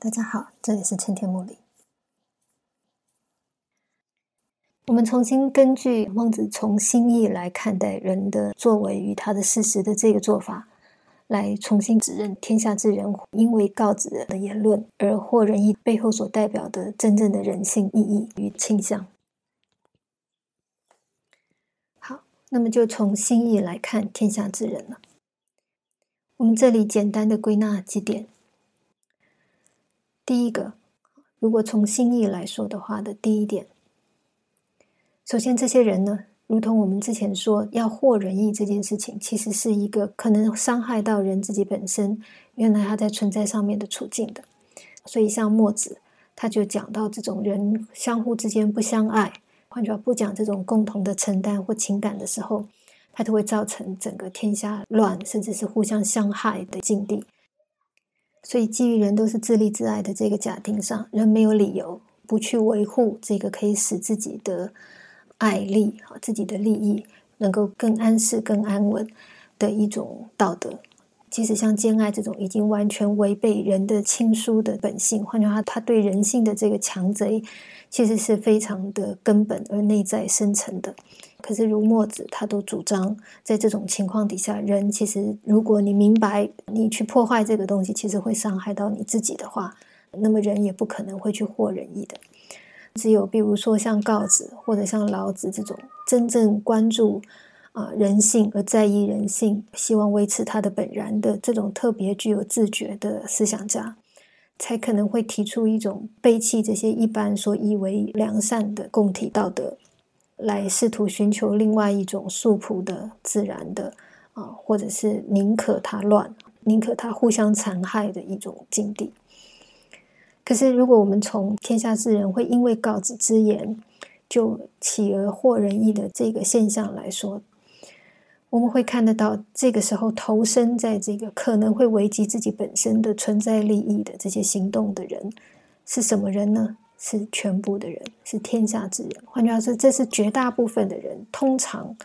大家好，这里是春天茉莉。我们重新根据孟子从心意来看待人的作为与他的事实的这个做法，来重新指认天下之人因为告子的言论而获仁义背后所代表的真正的人性意义与倾向。好，那么就从心意来看天下之人了。我们这里简单的归纳几点。第一个，如果从心意来说的话的第一点。首先，这些人呢，如同我们之前说，要获仁义这件事情，其实是一个可能伤害到人自己本身，原来他在存在上面的处境的。所以，像墨子，他就讲到这种人相互之间不相爱，换句话不讲这种共同的承担或情感的时候，他都会造成整个天下乱，甚至是互相相害的境地。所以，基于人都是自立自爱的这个假定上，人没有理由不去维护这个可以使自己的。爱利，自己的利益能够更安适、更安稳的一种道德，即使像兼爱这种已经完全违背人的亲疏的本性，换句话，他对人性的这个强贼，其实是非常的根本而内在深层的。可是如墨子，他都主张，在这种情况底下，人其实如果你明白，你去破坏这个东西，其实会伤害到你自己的话，那么人也不可能会去获仁义的。只有比如说像告子或者像老子这种真正关注啊人性而在意人性，希望维持他的本然的这种特别具有自觉的思想家，才可能会提出一种背弃这些一般所以为良善的共体道德，来试图寻求另外一种素朴的自然的啊，或者是宁可他乱，宁可他互相残害的一种境地。可是，如果我们从天下之人会因为告子之言就起而获仁义的这个现象来说，我们会看得到，这个时候投身在这个可能会危及自己本身的存在利益的这些行动的人是什么人呢？是全部的人，是天下之人。换句话说，这是绝大部分的人。通常，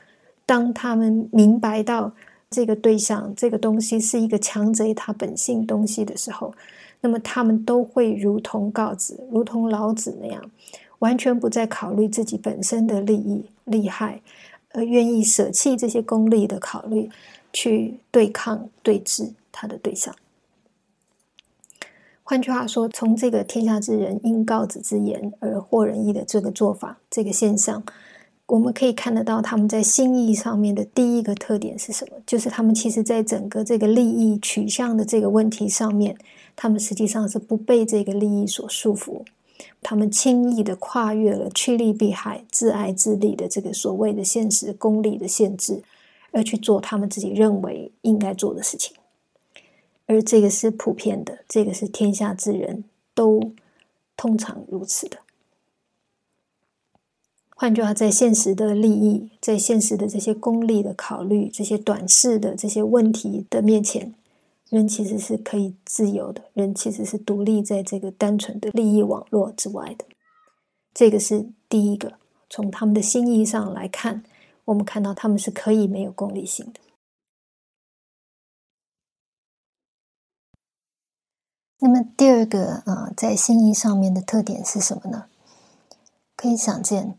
当他们明白到这个对象、这个东西是一个强贼他本性东西的时候。那么他们都会如同告子、如同老子那样，完全不再考虑自己本身的利益、利害，而愿意舍弃这些功利的考虑，去对抗、对峙他的对象。换句话说，从这个天下之人因告子之言而获仁义的这个做法、这个现象，我们可以看得到他们在心意上面的第一个特点是什么？就是他们其实在整个这个利益取向的这个问题上面。他们实际上是不被这个利益所束缚，他们轻易的跨越了趋利避害、自爱自利的这个所谓的现实功利的限制，而去做他们自己认为应该做的事情。而这个是普遍的，这个是天下之人都通常如此的。换句话，在现实的利益、在现实的这些功利的考虑、这些短视的这些问题的面前。人其实是可以自由的，人其实是独立在这个单纯的利益网络之外的。这个是第一个，从他们的心意上来看，我们看到他们是可以没有功利性的。那么第二个啊，在心意上面的特点是什么呢？可以想见，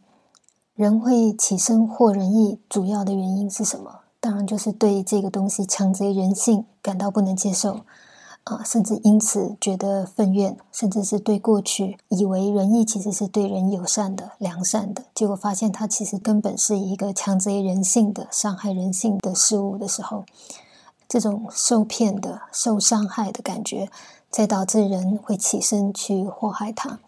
人会起身获仁义，主要的原因是什么？当然，就是对这个东西强贼人性感到不能接受啊，甚至因此觉得愤怨，甚至是对过去以为仁义其实是对人友善的、良善的，结果发现它其实根本是一个强贼人性的、伤害人性的事物的时候，这种受骗的、受伤害的感觉，再导致人会起身去祸害他，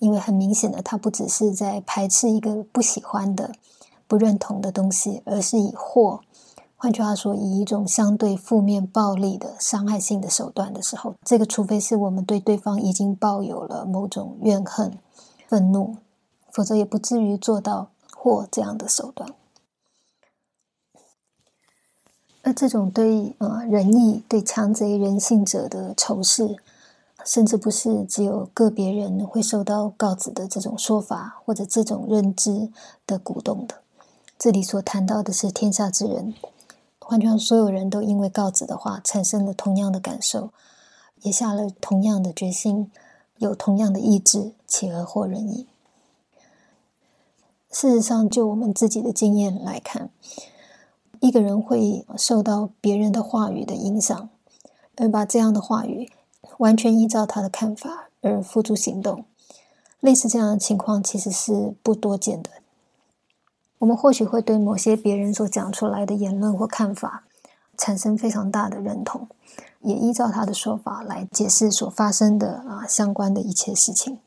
因为很明显的，他不只是在排斥一个不喜欢的。不认同的东西，而是以祸，换句话说，以一种相对负面、暴力的伤害性的手段的时候，这个除非是我们对对方已经抱有了某种怨恨、愤怒，否则也不至于做到祸这样的手段。而这种对呃仁义、对强贼人性者的仇视，甚至不是只有个别人会受到告子的这种说法或者这种认知的鼓动的。这里所谈到的是天下之人，换句，所有人都因为告子的话产生了同样的感受，也下了同样的决心，有同样的意志，企而获人意。事实上，就我们自己的经验来看，一个人会受到别人的话语的影响，而把这样的话语完全依照他的看法而付诸行动。类似这样的情况，其实是不多见的。我们或许会对某些别人所讲出来的言论或看法产生非常大的认同，也依照他的说法来解释所发生的啊相关的一切事情。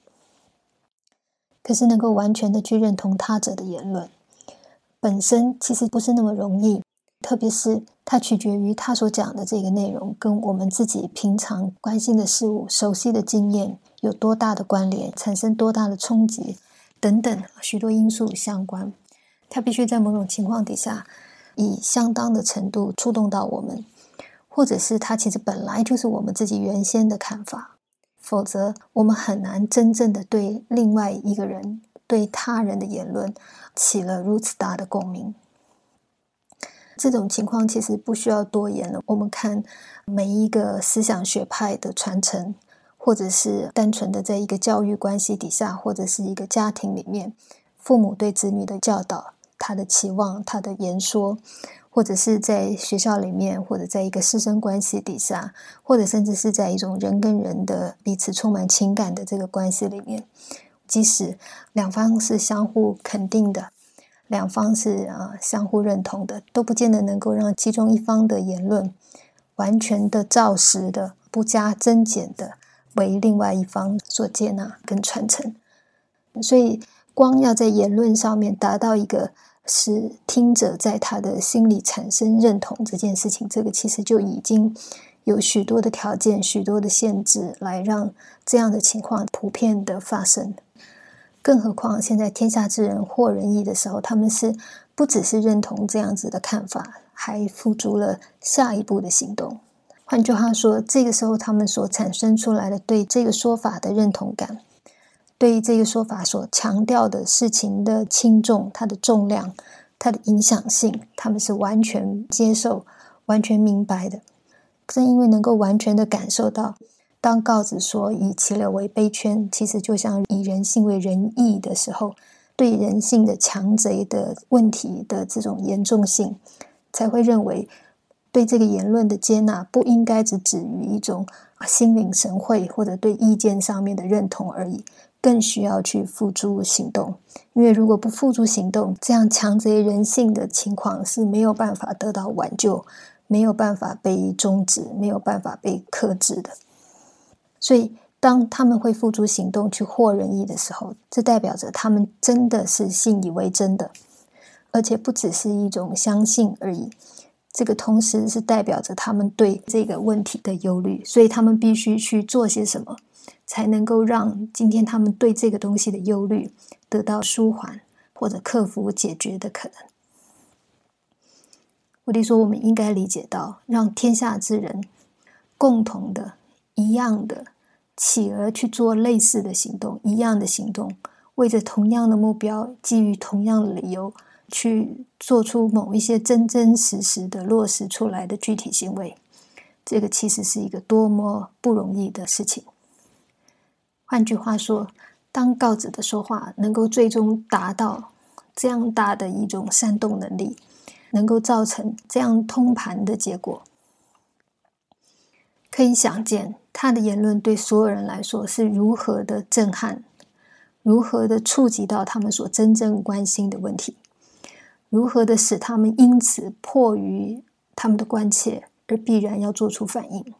可是，能够完全的去认同他者的言论，本身其实不是那么容易，特别是它取决于他所讲的这个内容跟我们自己平常关心的事物、熟悉的经验有多大的关联，产生多大的冲击等等许多因素相关。它必须在某种情况底下，以相当的程度触动到我们，或者是它其实本来就是我们自己原先的看法，否则我们很难真正的对另外一个人、对他人的言论起了如此大的共鸣。这种情况其实不需要多言了。我们看每一个思想学派的传承，或者是单纯的在一个教育关系底下，或者是一个家庭里面，父母对子女的教导。他的期望，他的言说，或者是在学校里面，或者在一个师生关系底下，或者甚至是在一种人跟人的彼此充满情感的这个关系里面，即使两方是相互肯定的，两方是啊相互认同的，都不见得能够让其中一方的言论完全的照实的、不加增减的为另外一方所接纳跟传承。所以，光要在言论上面达到一个。使听者在他的心里产生认同这件事情，这个其实就已经有许多的条件、许多的限制，来让这样的情况普遍的发生。更何况现在天下之人或仁义的时候，他们是不只是认同这样子的看法，还付诸了下一步的行动。换句话说，这个时候他们所产生出来的对这个说法的认同感。对于这个说法所强调的事情的轻重、它的重量、它的影响性，他们是完全接受、完全明白的。正因为能够完全的感受到，当告子说以其乐为杯圈，其实就像以人性为仁义的时候，对人性的强贼的问题的这种严重性，才会认为对这个言论的接纳不应该只止于一种心领神会或者对意见上面的认同而已。更需要去付诸行动，因为如果不付诸行动，这样强贼人性的情况是没有办法得到挽救，没有办法被终止，没有办法被克制的。所以，当他们会付诸行动去获人意的时候，这代表着他们真的是信以为真的，而且不只是一种相信而已。这个同时是代表着他们对这个问题的忧虑，所以他们必须去做些什么。才能够让今天他们对这个东西的忧虑得到舒缓或者克服解决的可能。我弟说，我们应该理解到，让天下之人共同的、一样的，企鹅去做类似的行动，一样的行动，为着同样的目标，基于同样的理由，去做出某一些真真实实的落实出来的具体行为，这个其实是一个多么不容易的事情。换句话说，当告子的说话能够最终达到这样大的一种煽动能力，能够造成这样通盘的结果，可以想见他的言论对所有人来说是如何的震撼，如何的触及到他们所真正关心的问题，如何的使他们因此迫于他们的关切而必然要做出反应。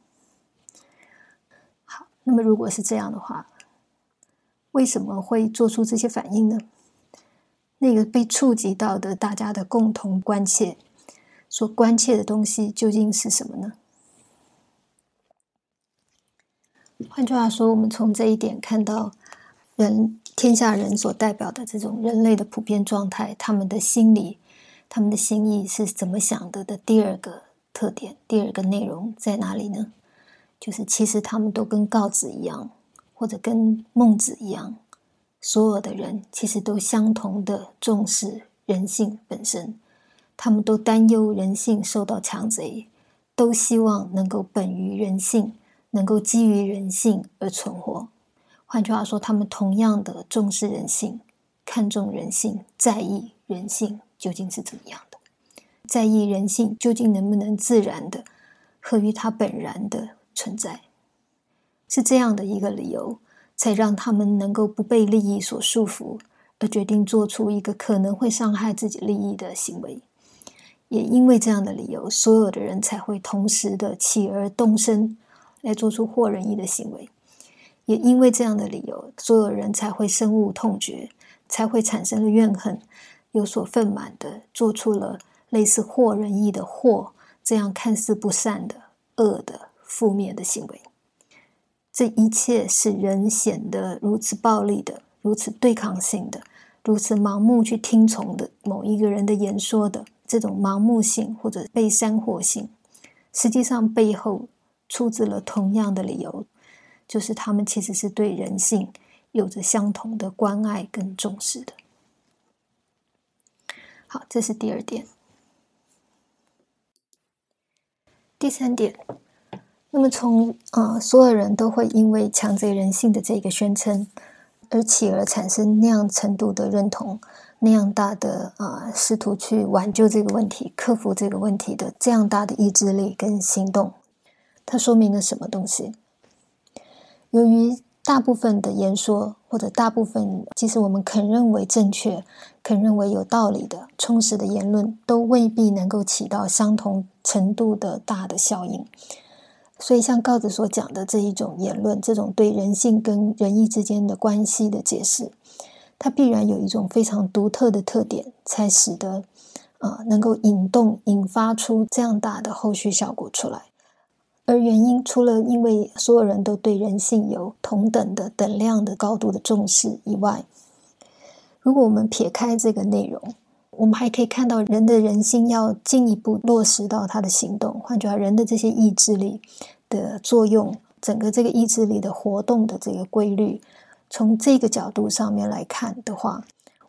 好，那么如果是这样的话。为什么会做出这些反应呢？那个被触及到的大家的共同关切，所关切的东西究竟是什么呢？换句话说，我们从这一点看到，人天下人所代表的这种人类的普遍状态，他们的心理、他们的心意是怎么想的的第二个特点，第二个内容在哪里呢？就是其实他们都跟告子一样。或者跟孟子一样，所有的人其实都相同的重视人性本身，他们都担忧人性受到强贼，都希望能够本于人性，能够基于人性而存活。换句话说，他们同样的重视人性，看重人性，在意人性究竟是怎么样的，在意人性究竟能不能自然的合于它本然的存在，是这样的一个理由，才让他们能够不被利益所束缚。而决定做出一个可能会伤害自己利益的行为，也因为这样的理由，所有的人才会同时的起而动身来做出祸人意的行为。也因为这样的理由，所有人才会深恶痛绝，才会产生了怨恨，有所愤满的做出了类似祸人意的祸这样看似不善的恶的负面的行为。这一切使人显得如此暴力的，如此对抗性的。如此盲目去听从的某一个人的言说的这种盲目性或者被煽惑性，实际上背后出自了同样的理由，就是他们其实是对人性有着相同的关爱跟重视的。好，这是第二点。第三点，那么从啊，所有人都会因为强贼人性的这个宣称。而起而产生那样程度的认同，那样大的啊，试图去挽救这个问题、克服这个问题的这样大的意志力跟行动，它说明了什么东西？由于大部分的言说，或者大部分即使我们肯认为正确、肯认为有道理的充实的言论，都未必能够起到相同程度的大的效应。所以，像告子所讲的这一种言论，这种对人性跟仁义之间的关系的解释，它必然有一种非常独特的特点，才使得啊能够引动、引发出这样大的后续效果出来。而原因，除了因为所有人都对人性有同等的、等量的高度的重视以外，如果我们撇开这个内容，我们还可以看到，人的人性要进一步落实到他的行动。换句话人的这些意志力的作用，整个这个意志力的活动的这个规律，从这个角度上面来看的话，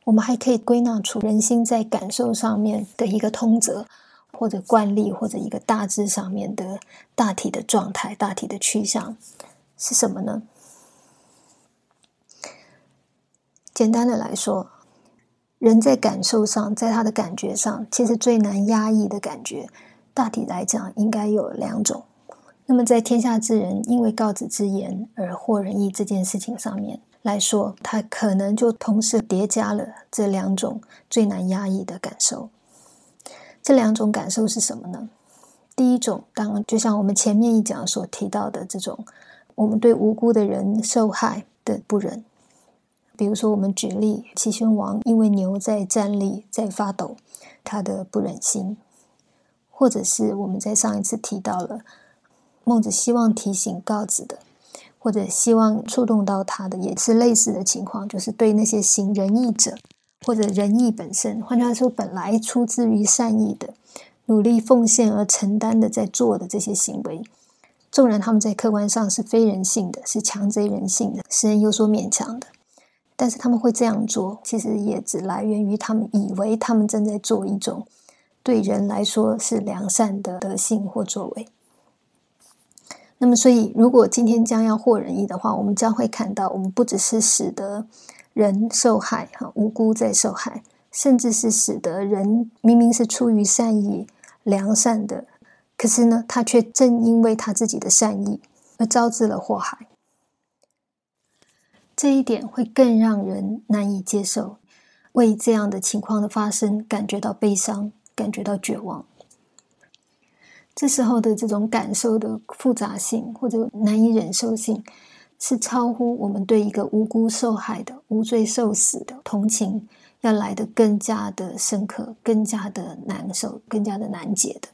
我们还可以归纳出人心在感受上面的一个通则，或者惯例，或者一个大致上面的大体的状态、大体的趋向是什么呢？简单的来说。人在感受上，在他的感觉上，其实最难压抑的感觉，大体来讲应该有两种。那么，在天下之人因为告子之言而获仁义这件事情上面来说，他可能就同时叠加了这两种最难压抑的感受。这两种感受是什么呢？第一种，当就像我们前面一讲所提到的这种，我们对无辜的人受害的不忍。比如说，我们举例，齐宣王因为牛在站立在发抖，他的不忍心；或者是我们在上一次提到了孟子希望提醒告子的，或者希望触动到他的，也是类似的情况，就是对那些行仁义者，或者仁义本身，换句话说，本来出自于善意的、努力奉献而承担的在做的这些行为，纵然他们在客观上是非人性的，是强贼人性的，使人有所勉强的。但是他们会这样做，其实也只来源于他们以为他们正在做一种对人来说是良善的德性或作为。那么，所以如果今天将要获仁义的话，我们将会看到，我们不只是使得人受害，哈，无辜在受害，甚至是使得人明明是出于善意、良善的，可是呢，他却正因为他自己的善意而招致了祸害。这一点会更让人难以接受，为这样的情况的发生感觉到悲伤，感觉到绝望。这时候的这种感受的复杂性或者难以忍受性，是超乎我们对一个无辜受害的、无罪受死的同情要来的更加的深刻、更加的难受、更加的难解的。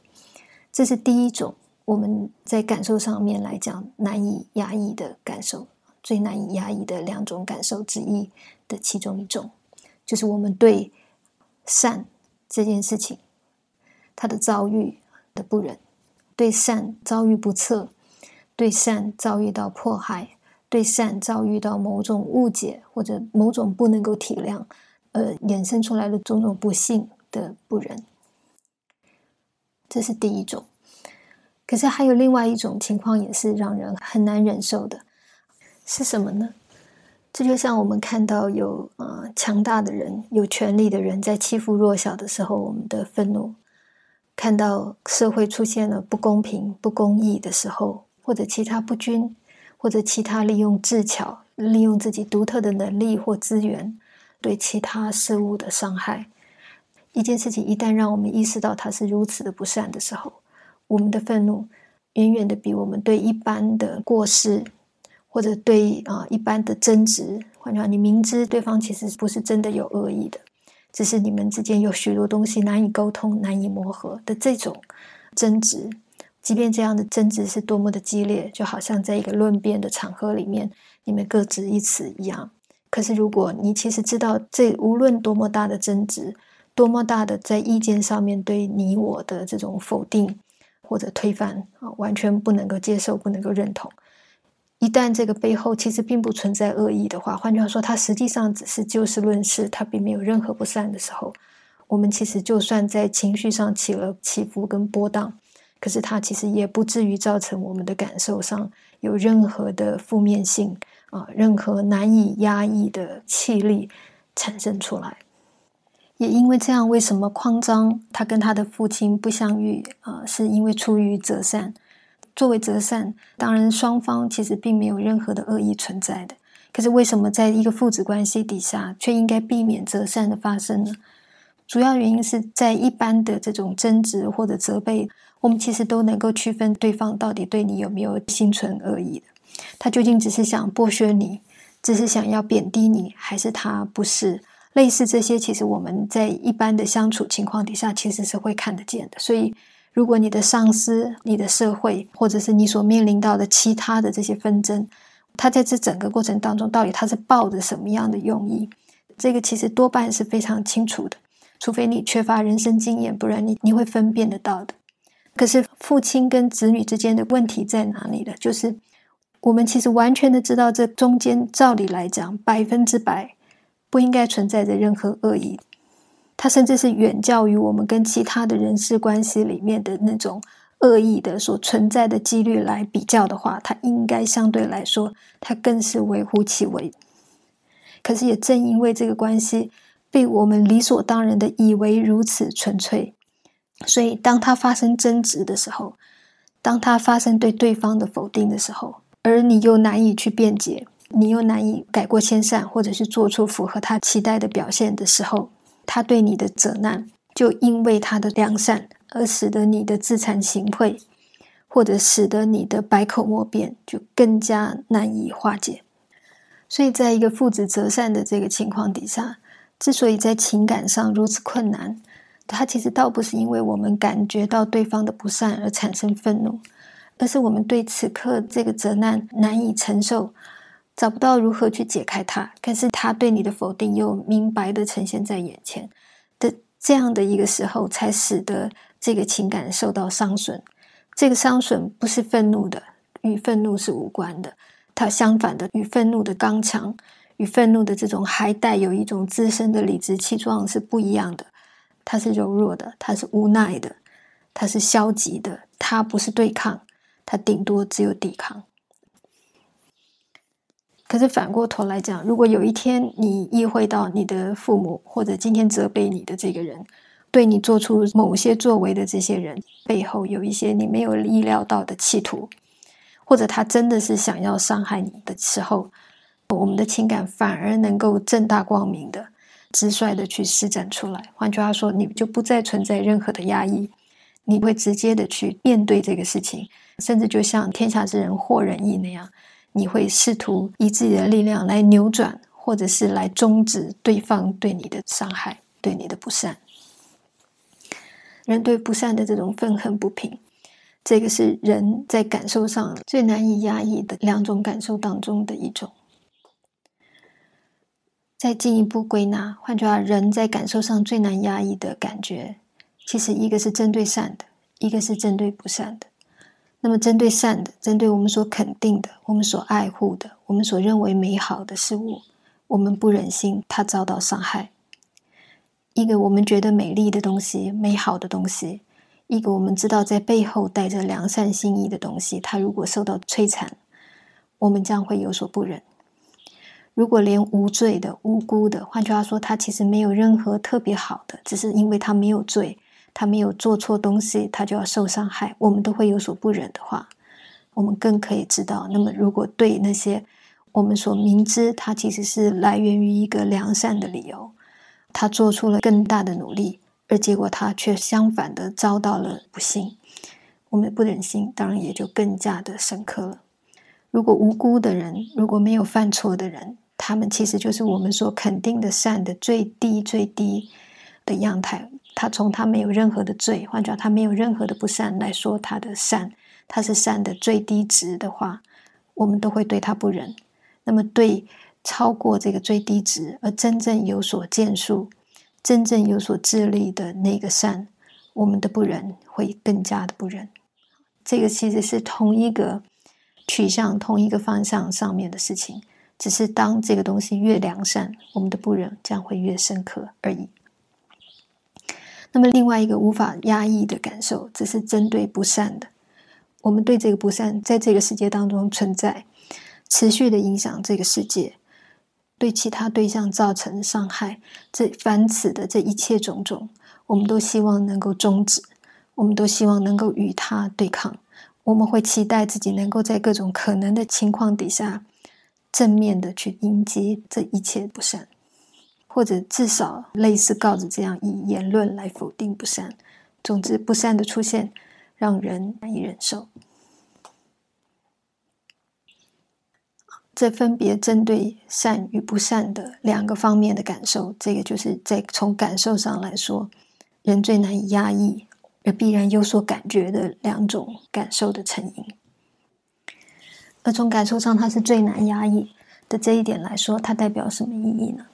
这是第一种我们在感受上面来讲难以压抑的感受。最难以压抑的两种感受之一的其中一种，就是我们对善这件事情，他的遭遇的不忍，对善遭遇不测，对善遭遇到迫害，对善遭遇到某种误解或者某种不能够体谅，而衍生出来的种种不幸的不忍，这是第一种。可是还有另外一种情况，也是让人很难忍受的，是什么呢？这就像我们看到有呃强大的人、有权力的人在欺负弱小的时候，我们的愤怒；看到社会出现了不公平、不公义的时候，或者其他不均，或者其他利用智巧、利用自己独特的能力或资源对其他事物的伤害。一件事情一旦让我们意识到它是如此的不善的时候，我们的愤怒远远的比我们对一般的过失。或者对啊一般的争执，换句话你明知对方其实不是真的有恶意的，只是你们之间有许多东西难以沟通、难以磨合的这种争执，即便这样的争执是多么的激烈，就好像在一个论辩的场合里面，你们各执一词一样。可是如果你其实知道，这无论多么大的争执，多么大的在意见上面对你我的这种否定或者推翻啊，完全不能够接受、不能够认同。一旦这个背后其实并不存在恶意的话，换句话说，它实际上只是就事论事，它并没有任何不善的时候，我们其实就算在情绪上起了起伏跟波荡，可是它其实也不至于造成我们的感受上有任何的负面性啊，任何难以压抑的气力产生出来。也因为这样，为什么匡章他跟他的父亲不相遇啊？是因为出于择善。作为择善，当然双方其实并没有任何的恶意存在的。可是为什么在一个父子关系底下，却应该避免择善的发生呢？主要原因是在一般的这种争执或者责备，我们其实都能够区分对方到底对你有没有心存恶意的。他究竟只是想剥削你，只是想要贬低你，还是他不是？类似这些，其实我们在一般的相处情况底下，其实是会看得见的。所以。如果你的上司、你的社会，或者是你所面临到的其他的这些纷争，他在这整个过程当中，到底他是抱着什么样的用意？这个其实多半是非常清楚的，除非你缺乏人生经验，不然你你会分辨得到的。可是父亲跟子女之间的问题在哪里呢？就是我们其实完全的知道，这中间照理来讲，百分之百不应该存在着任何恶意。它甚至是远较于我们跟其他的人事关系里面的那种恶意的所存在的几率来比较的话，它应该相对来说，它更是微乎其微。可是也正因为这个关系被我们理所当然的以为如此纯粹，所以当它发生争执的时候，当它发生对对方的否定的时候，而你又难以去辩解，你又难以改过迁善，或者是做出符合他期待的表现的时候。他对你的责难，就因为他的良善而使得你的自惭形秽，或者使得你的百口莫辩，就更加难以化解。所以，在一个父子择善的这个情况底下，之所以在情感上如此困难，他其实倒不是因为我们感觉到对方的不善而产生愤怒，而是我们对此刻这个责难难以承受。找不到如何去解开它，可是他对你的否定又明白的呈现在眼前的这样的一个时候，才使得这个情感受到伤损。这个伤损不是愤怒的，与愤怒是无关的。它相反的，与愤怒的刚强，与愤怒的这种还带有一种自身的理直气壮是不一样的。它是柔弱的，它是无奈的，它是消极的。它不是对抗，它顶多只有抵抗。可是反过头来讲，如果有一天你意会到你的父母或者今天责备你的这个人，对你做出某些作为的这些人背后有一些你没有意料到的企图，或者他真的是想要伤害你的时候，我们的情感反而能够正大光明的、直率的去施展出来。换句话说，你就不再存在任何的压抑，你会直接的去面对这个事情，甚至就像天下之人或人意那样。你会试图以自己的力量来扭转，或者是来终止对方对你的伤害、对你的不善。人对不善的这种愤恨不平，这个是人在感受上最难以压抑的两种感受当中的一种。再进一步归纳，换句话，人在感受上最难压抑的感觉，其实一个是针对善的，一个是针对不善的。那么，针对善的，针对我们所肯定的、我们所爱护的、我们所认为美好的事物，我们不忍心它遭到伤害。一个我们觉得美丽的东西、美好的东西，一个我们知道在背后带着良善心意的东西，它如果受到摧残，我们将会有所不忍。如果连无罪的、无辜的，换句话说，他其实没有任何特别好的，只是因为他没有罪，他没有做错东西，他就要受伤害，我们都会有所不忍的话，我们更可以知道，那么如果对那些我们所明知他其实是来源于一个良善的理由，他做出了更大的努力，而结果他却相反的遭到了不幸，我们不忍心当然也就更加的深刻了。如果无辜的人，如果没有犯错的人，他们其实就是我们所肯定的善的最低最低的样态。他从他没有任何的罪，换句话他没有任何的不善来说他的善，他是善的最低值的话，我们都会对他不仁。那么对超过这个最低值而真正有所建树、真正有所致力的那个善，我们的不仁会更加的不仁。这个其实是同一个取向、同一个方向上面的事情。只是当这个东西越良善，我们的不忍将会越深刻而已。那么，另外一个无法压抑的感受，只是针对不善的。我们对这个不善在这个世界当中存在，持续的影响这个世界，对其他对象造成伤害。这凡此的这一切种种，我们都希望能够终止，我们都希望能够与他对抗。我们会期待自己能够在各种可能的情况底下。正面的去迎接这一切不善，或者至少类似告子这样以言论来否定不善。总之，不善的出现让人难以忍受。这分别针对善与不善的两个方面的感受，这个就是在从感受上来说，人最难以压抑而必然有所感觉的两种感受的成因。而从感受上，它是最难压抑的这一点来说，它代表什么意义呢？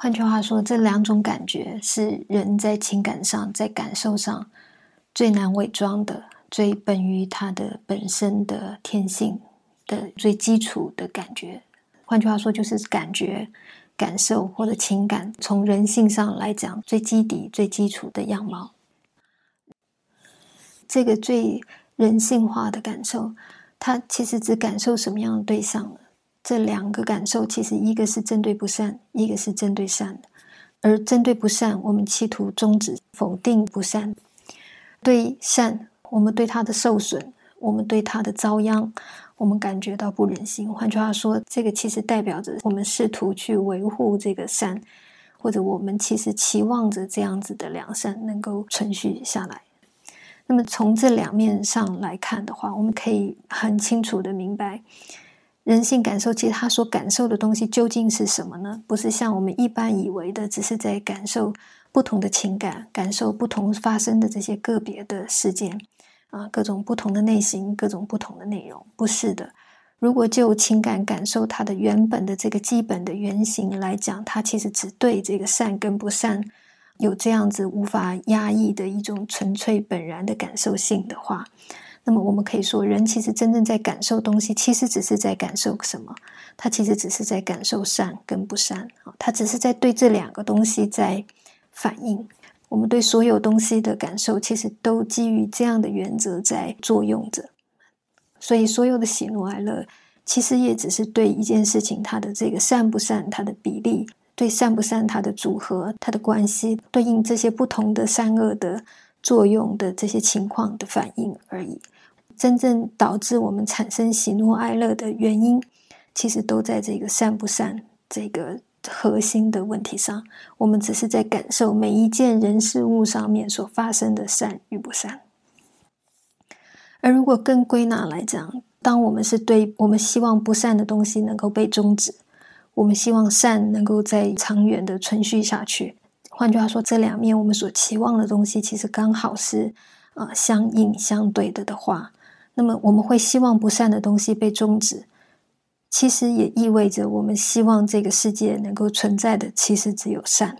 换句话说，这两种感觉是人在情感上、在感受上最难伪装的、最本于它的本身的天性的最基础的感觉。换句话说，就是感觉、感受或者情感，从人性上来讲，最基底、最基础的样貌。这个最人性化的感受。他其实只感受什么样的对象呢？这两个感受其实一个是针对不善，一个是针对善的。而针对不善，我们企图终止、否定不善；对善，我们对它的受损，我们对它的遭殃，我们感觉到不忍心。换句话说，这个其实代表着我们试图去维护这个善，或者我们其实期望着这样子的良善能够存续下来。那么从这两面上来看的话，我们可以很清楚的明白，人性感受其实他所感受的东西究竟是什么呢？不是像我们一般以为的，只是在感受不同的情感，感受不同发生的这些个别的事件啊，各种不同的类型，各种不同的内容，不是的。如果就情感感受它的原本的这个基本的原型来讲，它其实只对这个善跟不善。有这样子无法压抑的一种纯粹本然的感受性的话，那么我们可以说，人其实真正在感受东西，其实只是在感受什么？他其实只是在感受善跟不善啊，他只是在对这两个东西在反应。我们对所有东西的感受，其实都基于这样的原则在作用着。所以，所有的喜怒哀乐，其实也只是对一件事情它的这个善不善，它的比例。对善不善，它的组合、它的关系，对应这些不同的善恶的作用的这些情况的反应而已。真正导致我们产生喜怒哀乐的原因，其实都在这个善不善这个核心的问题上。我们只是在感受每一件人事物上面所发生的善与不善。而如果更归纳来讲，当我们是对我们希望不善的东西能够被终止。我们希望善能够在长远的存续下去。换句话说，这两面我们所期望的东西，其实刚好是啊相应相对的的话，那么我们会希望不善的东西被终止，其实也意味着我们希望这个世界能够存在的，其实只有善。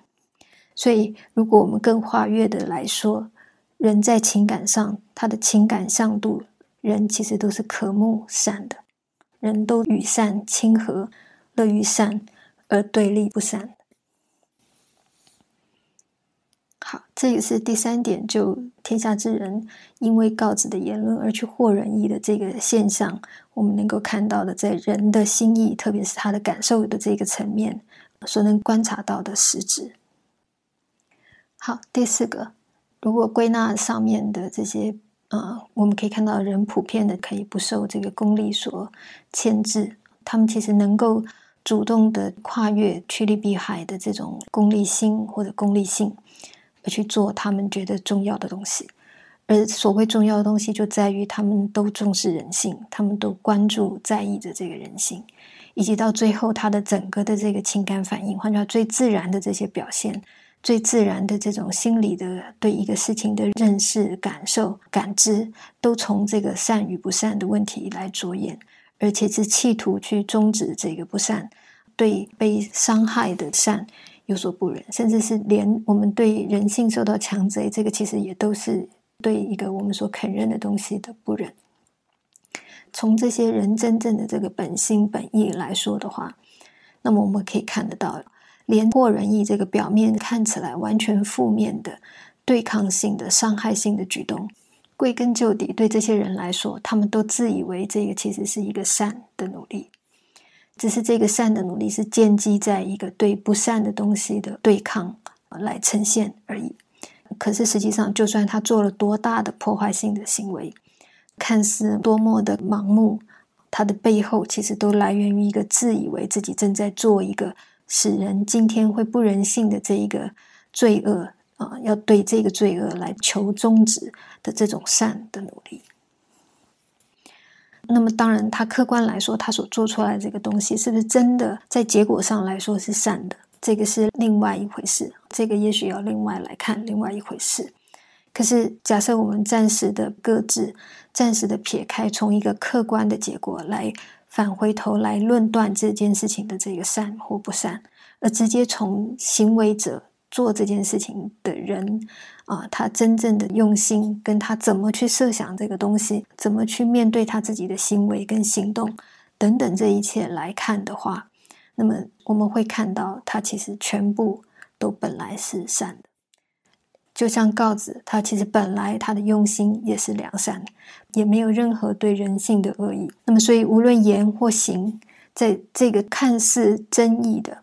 所以，如果我们更跨越的来说，人在情感上，他的情感向度，人其实都是渴慕善的，人都与善亲和。乐于善而对立不善。好，这也是第三点，就天下之人因为告子的言论而去获仁义的这个现象，我们能够看到的，在人的心意，特别是他的感受的这个层面，所能观察到的实质。好，第四个，如果归纳上面的这些，呃，我们可以看到人普遍的可以不受这个功利所牵制，他们其实能够主动的跨越趋利避害的这种功利心或者功利性。去做他们觉得重要的东西，而所谓重要的东西，就在于他们都重视人性，他们都关注、在意着这个人性，以及到最后他的整个的这个情感反应，换句话最自然的这些表现，最自然的这种心理的对一个事情的认识、感受、感知，都从这个善与不善的问题来着眼，而且是企图去终止这个不善，对被伤害的善。有所不忍，甚至是连我们对人性受到强贼，这个其实也都是对一个我们所肯认的东西的不忍。从这些人真正的这个本心本意来说的话，那么我们可以看得到，连过人意这个表面看起来完全负面的对抗性的伤害性的举动，归根究底，对这些人来说，他们都自以为这个其实是一个善的努力。只是这个善的努力是建基在一个对不善的东西的对抗来呈现而已。可是实际上，就算他做了多大的破坏性的行为，看似多么的盲目，他的背后其实都来源于一个自以为自己正在做一个使人今天会不人性的这一个罪恶啊，要对这个罪恶来求终止的这种善的努力。那么，当然，他客观来说，他所做出来这个东西，是不是真的在结果上来说是善的？这个是另外一回事。这个也许要另外来看，另外一回事。可是，假设我们暂时的搁置，暂时的撇开，从一个客观的结果来返回头来论断这件事情的这个善或不善，而直接从行为者。做这件事情的人啊，他真正的用心，跟他怎么去设想这个东西，怎么去面对他自己的行为跟行动等等，这一切来看的话，那么我们会看到，他其实全部都本来是善的。就像告子，他其实本来他的用心也是良善，也没有任何对人性的恶意。那么，所以无论言或行，在这个看似争议的。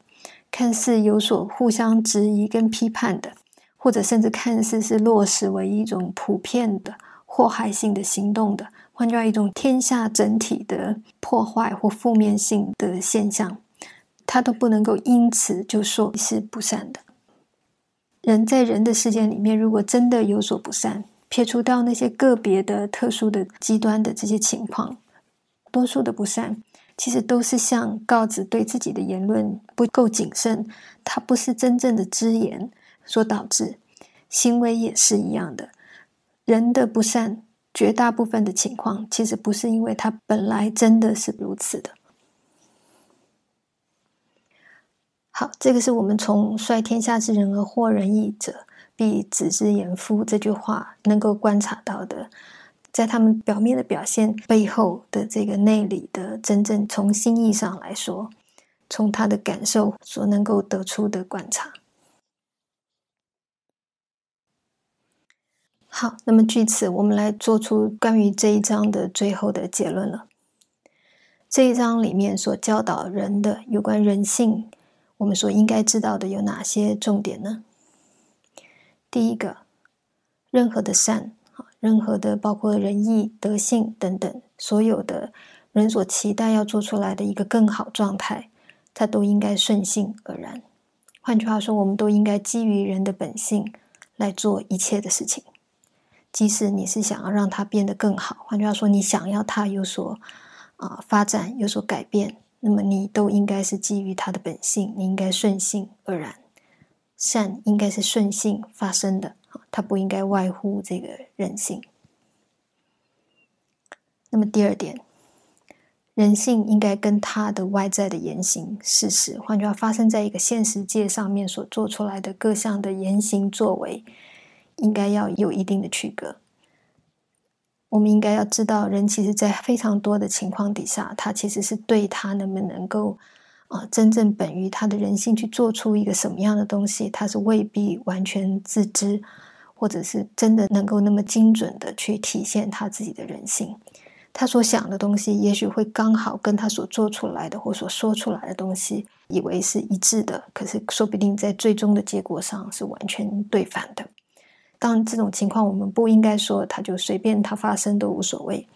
看似有所互相质疑跟批判的，或者甚至看似是落实为一种普遍的祸害性的行动的，换句话一种天下整体的破坏或负面性的现象，他都不能够因此就说是不善的。人在人的世界里面，如果真的有所不善，撇除掉那些个别的特殊的极端的这些情况，多数的不善。其实都是像告子对自己的言论不够谨慎，他不是真正的知言所导致，行为也是一样的。人的不善，绝大部分的情况，其实不是因为他本来真的是如此的。好，这个是我们从“率天下之人而获仁义者，必子之言夫”这句话能够观察到的。在他们表面的表现背后的这个内里的真正从心意上来说，从他的感受所能够得出的观察。好，那么据此，我们来做出关于这一章的最后的结论了。这一章里面所教导人的有关人性，我们所应该知道的有哪些重点呢？第一个，任何的善。任何的，包括仁义、德性等等，所有的人所期待要做出来的一个更好状态，它都应该顺性而然。换句话说，我们都应该基于人的本性来做一切的事情。即使你是想要让它变得更好，换句话说，你想要它有所啊发展、有所改变，那么你都应该是基于它的本性，你应该顺性而然。善应该是顺性发生的。它不应该外乎这个人性。那么第二点，人性应该跟他的外在的言行事实，换句话，发生在一个现实界上面所做出来的各项的言行作为，应该要有一定的区隔。我们应该要知道，人其实在非常多的情况底下，他其实是对他能不能够啊，真正本于他的人性去做出一个什么样的东西，他是未必完全自知，或者是真的能够那么精准的去体现他自己的人性。他所想的东西，也许会刚好跟他所做出来的或所说出来的东西，以为是一致的，可是说不定在最终的结果上是完全对反的。当然，这种情况我们不应该说他就随便他发生都无所谓。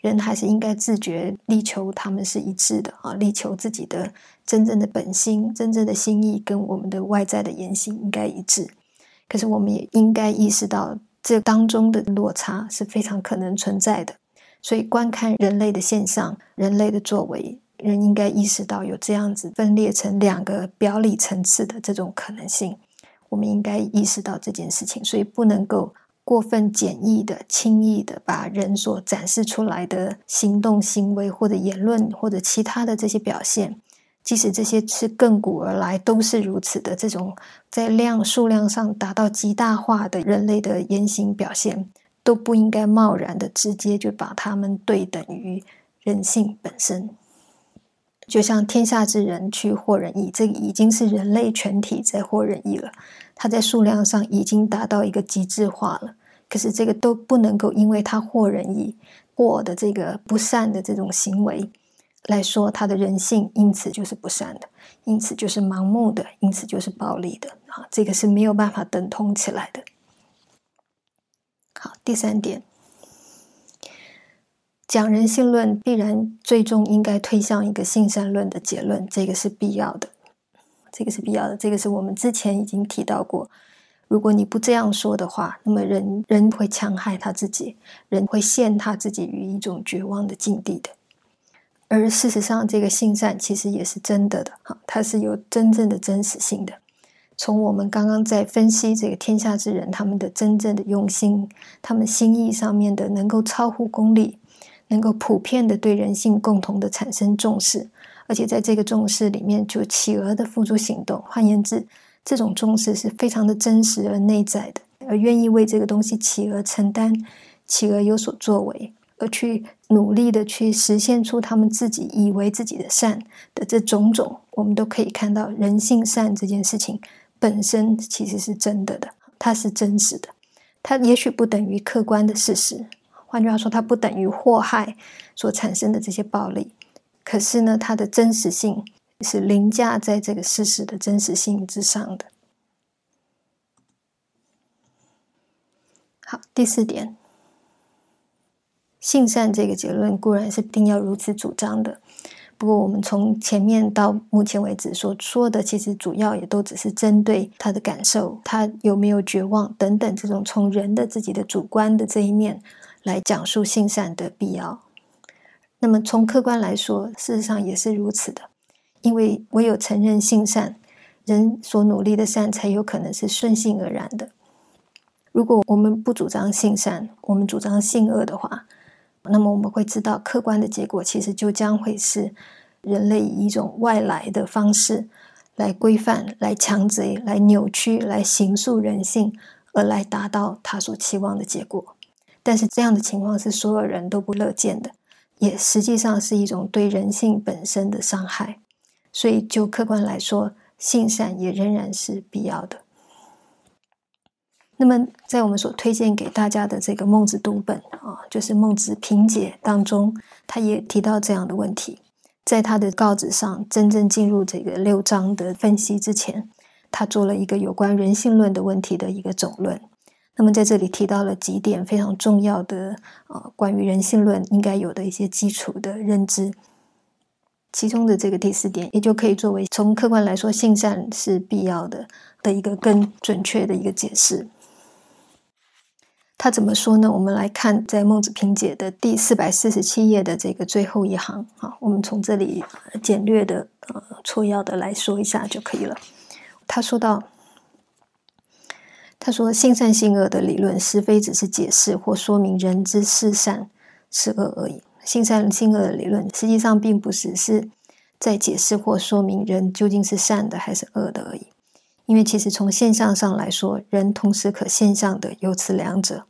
人还是应该自觉力求他们是一致的啊，力求自己的真正的本心、真正的心意跟我们的外在的言行应该一致。可是我们也应该意识到，这当中的落差是非常可能存在的。所以，观看人类的现象、人类的作为，人应该意识到有这样子分裂成两个表里层次的这种可能性。我们应该意识到这件事情，所以不能够。过分简易的、轻易的把人所展示出来的行动、行为或者言论或者其他的这些表现，即使这些是亘古而来都是如此的这种在量数量上达到极大化的人类的言行表现，都不应该贸然的直接就把他们对等于人性本身。就像天下之人去获人意，这已经是人类全体在获人意了。它在数量上已经达到一个极致化了，可是这个都不能够因为它惑人意、惑的这个不善的这种行为来说，他的人性因此就是不善的，因此就是盲目的，因此就是暴力的啊！这个是没有办法等同起来的。好，第三点，讲人性论必然最终应该推向一个性善论的结论，这个是必要的。这个是必要的，这个是我们之前已经提到过。如果你不这样说的话，那么人人会戕害他自己，人会陷他自己于一种绝望的境地的。而事实上，这个性善其实也是真的的，哈，它是有真正的真实性的。从我们刚刚在分析这个天下之人他们的真正的用心，他们心意上面的能够超乎功利，能够普遍的对人性共同的产生重视。而且在这个重视里面，就企鹅的付诸行动。换言之，这种重视是非常的真实而内在的，而愿意为这个东西企鹅承担，企鹅有所作为，而去努力的去实现出他们自己以为自己的善的这种种，我们都可以看到人性善这件事情本身其实是真的的，它是真实的，它也许不等于客观的事实。换句话说，它不等于祸害所产生的这些暴力。可是呢，它的真实性是凌驾在这个事实的真实性之上的。好，第四点，性善这个结论固然是定要如此主张的。不过，我们从前面到目前为止所说的，其实主要也都只是针对他的感受，他有没有绝望等等这种从人的自己的主观的这一面来讲述性善的必要。那么从客观来说，事实上也是如此的，因为唯有承认性善，人所努力的善才有可能是顺性而然的。如果我们不主张性善，我们主张性恶的话，那么我们会知道客观的结果其实就将会是人类以一种外来的方式来规范、来强贼、来扭曲、来形塑人性，而来达到他所期望的结果。但是这样的情况是所有人都不乐见的。也实际上是一种对人性本身的伤害，所以就客观来说，性善也仍然是必要的。那么，在我们所推荐给大家的这个《孟子读本》啊，就是《孟子评解》当中，他也提到这样的问题。在他的告子上，真正进入这个六章的分析之前，他做了一个有关人性论的问题的一个总论。那么在这里提到了几点非常重要的啊，关于人性论应该有的一些基础的认知。其中的这个第四点，也就可以作为从客观来说，性善是必要的的一个更准确的一个解释。他怎么说呢？我们来看在《孟子评解》的第四百四十七页的这个最后一行啊，我们从这里简略的呃撮要的来说一下就可以了。他说到。他说：“性善性恶的理论，实非只是解释或说明人之是善是恶而已。性善性恶的理论，实际上并不只是在解释或说明人究竟是善的还是恶的而已。因为其实从现象上来说，人同时可现象的有此两者。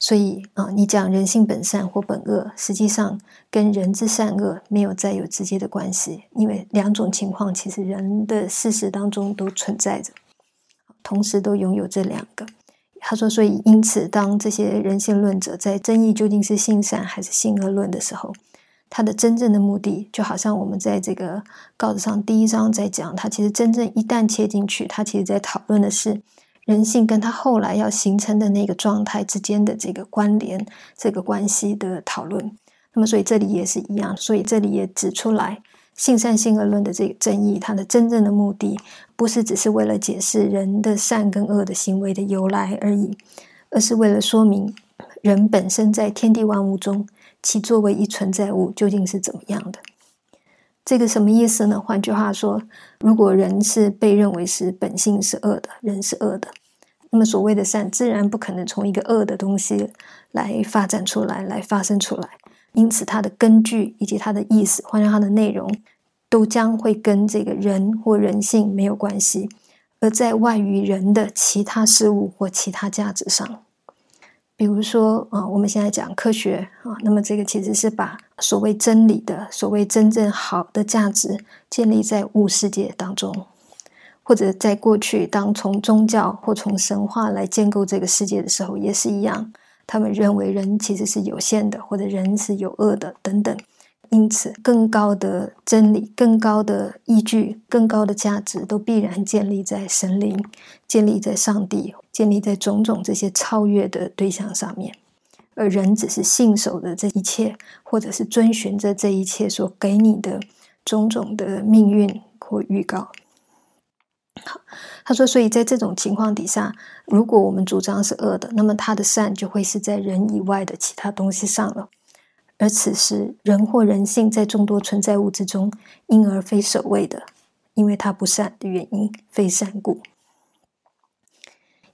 所以啊，你讲人性本善或本恶，实际上跟人之善恶没有再有直接的关系，因为两种情况其实人的事实当中都存在着，同时都拥有这两个。他说，所以因此，当这些人性论者在争议究竟是性善还是性恶论的时候，他的真正的目的，就好像我们在这个稿子上第一章在讲，他其实真正一旦切进去，他其实在讨论的是。人性跟他后来要形成的那个状态之间的这个关联、这个关系的讨论，那么所以这里也是一样，所以这里也指出来性善性恶论的这个争议，它的真正的目的不是只是为了解释人的善跟恶的行为的由来而已，而是为了说明人本身在天地万物中，其作为一存在物究竟是怎么样的。这个什么意思呢？换句话说，如果人是被认为是本性是恶的，人是恶的，那么所谓的善自然不可能从一个恶的东西来发展出来、来发生出来。因此，它的根据以及它的意思，或者它的内容，都将会跟这个人或人性没有关系，而在外于人的其他事物或其他价值上。比如说啊，我们现在讲科学啊，那么这个其实是把所谓真理的、所谓真正好的价值建立在物世界当中，或者在过去当从宗教或从神话来建构这个世界的时候，也是一样。他们认为人其实是有限的，或者人是有恶的等等。因此，更高的真理、更高的依据、更高的价值，都必然建立在神灵、建立在上帝、建立在种种这些超越的对象上面，而人只是信守的这一切，或者是遵循着这一切所给你的种种的命运或预告。好，他说，所以在这种情况底下，如果我们主张是恶的，那么他的善就会是在人以外的其他东西上了。而此时，人或人性在众多存在物之中，因而非首位的，因为它不善的原因，非善故。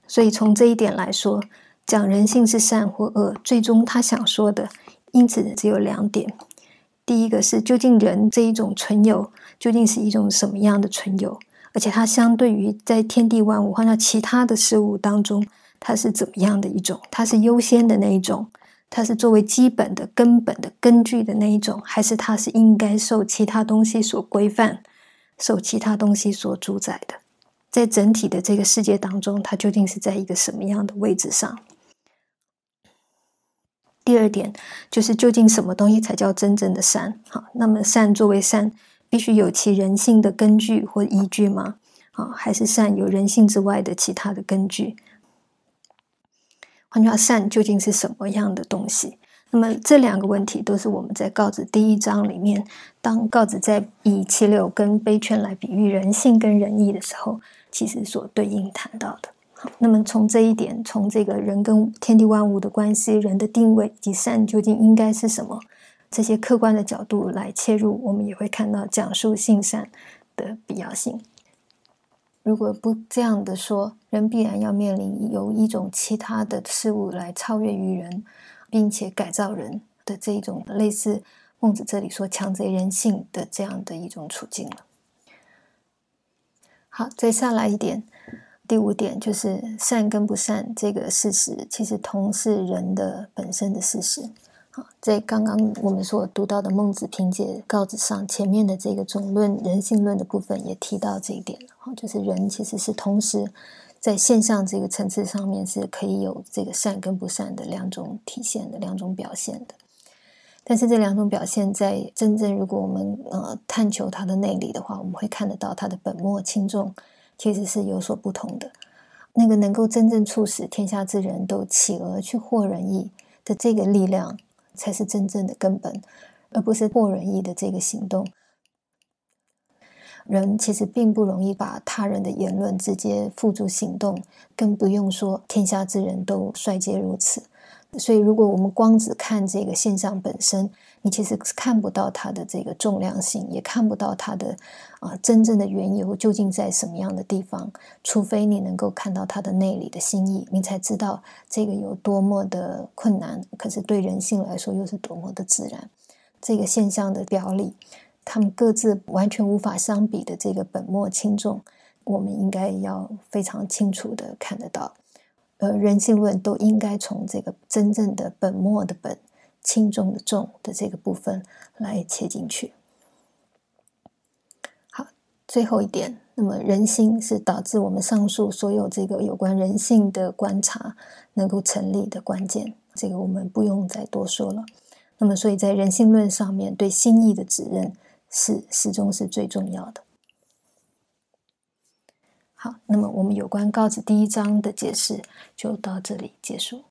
所以从这一点来说，讲人性是善或恶，最终他想说的，因此只有两点：第一个是，究竟人这一种存有，究竟是一种什么样的存有？而且它相对于在天地万物或者其他的事物当中，它是怎么样的一种？它是优先的那一种？它是作为基本的根本的根据的那一种，还是它是应该受其他东西所规范、受其他东西所主宰的？在整体的这个世界当中，它究竟是在一个什么样的位置上？第二点就是，究竟什么东西才叫真正的善？好，那么善作为善，必须有其人性的根据或依据吗？啊，还是善有人性之外的其他的根据？换句话善究竟是什么样的东西？那么这两个问题都是我们在告子第一章里面，当告子在以七六跟悲劝来比喻人性跟仁义的时候，其实所对应谈到的。好，那么从这一点，从这个人跟天地万物的关系、人的定位以及善究竟应该是什么这些客观的角度来切入，我们也会看到讲述性善的必要性。如果不这样的说，人必然要面临由一种其他的事物来超越于人，并且改造人的这一种类似孟子这里说强贼人性的这样的一种处境了。好，再下来一点，第五点就是善跟不善这个事实，其实同是人的本身的事实。在刚刚我们所读到的《孟子评解告子上》前面的这个总论人性论的部分，也提到这一点了。就是人其实是同时在现象这个层次上面是可以有这个善跟不善的两种体现的两种表现的。但是这两种表现，在真正如果我们呃探求它的内里的话，我们会看得到它的本末轻重其实是有所不同的。那个能够真正促使天下之人都企鹅去获仁义的这个力量。才是真正的根本，而不是过人意的这个行动。人其实并不容易把他人的言论直接付诸行动，更不用说天下之人都率皆如此。所以，如果我们光只看这个现象本身，你其实是看不到它的这个重量性，也看不到它的啊真正的缘由究竟在什么样的地方。除非你能够看到它的内里的心意，你才知道这个有多么的困难。可是对人性来说，又是多么的自然。这个现象的表里，他们各自完全无法相比的这个本末轻重，我们应该要非常清楚的看得到。呃人性论都应该从这个真正的本末的本、轻重的重的这个部分来切进去。好，最后一点，那么人心是导致我们上述所有这个有关人性的观察能够成立的关键。这个我们不用再多说了。那么，所以在人性论上面，对心意的指认是始终是最重要的。好，那么我们有关告子第一章的解释就到这里结束。